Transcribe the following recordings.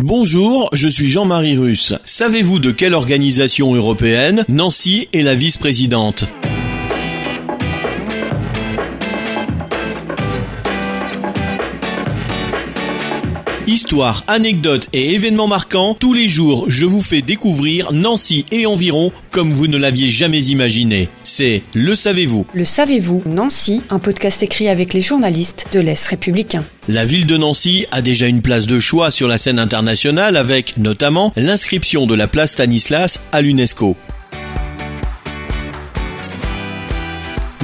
Bonjour, je suis Jean-Marie Russe. Savez-vous de quelle organisation européenne Nancy est la vice-présidente Histoire, anecdotes et événements marquants, tous les jours je vous fais découvrir Nancy et environ comme vous ne l'aviez jamais imaginé. C'est Le Savez-vous Le savez-vous, Nancy, un podcast écrit avec les journalistes de l'Est républicain. La ville de Nancy a déjà une place de choix sur la scène internationale avec notamment l'inscription de la place Stanislas à l'UNESCO.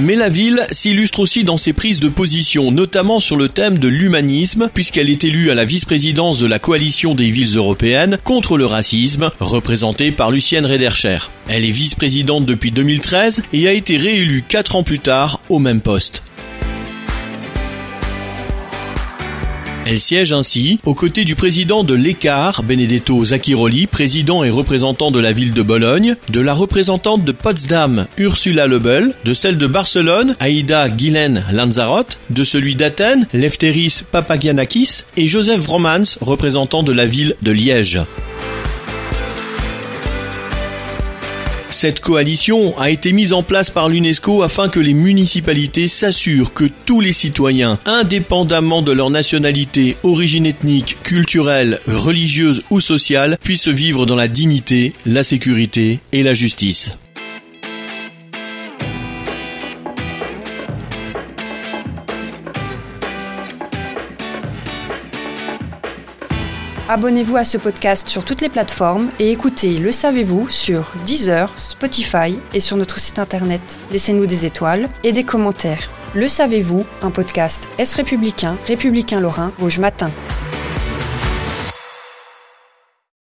Mais la ville s'illustre aussi dans ses prises de position, notamment sur le thème de l'humanisme, puisqu'elle est élue à la vice-présidence de la coalition des villes européennes contre le racisme, représentée par Lucienne Redercher. Elle est vice-présidente depuis 2013 et a été réélue 4 ans plus tard au même poste. Elle siège ainsi aux côtés du président de l'ECAR, Benedetto Zacchiroli, président et représentant de la ville de Bologne, de la représentante de Potsdam, Ursula Lebel, de celle de Barcelone, Aïda Guilen Lanzarote, de celui d'Athènes, Lefteris Papagianakis, et Joseph Vromans, représentant de la ville de Liège. Cette coalition a été mise en place par l'UNESCO afin que les municipalités s'assurent que tous les citoyens, indépendamment de leur nationalité, origine ethnique, culturelle, religieuse ou sociale, puissent vivre dans la dignité, la sécurité et la justice. Abonnez-vous à ce podcast sur toutes les plateformes et écoutez Le Savez-vous sur Deezer, Spotify et sur notre site internet. Laissez-nous des étoiles et des commentaires. Le Savez-vous, un podcast Est républicain, républicain lorrain, Rouge Matin.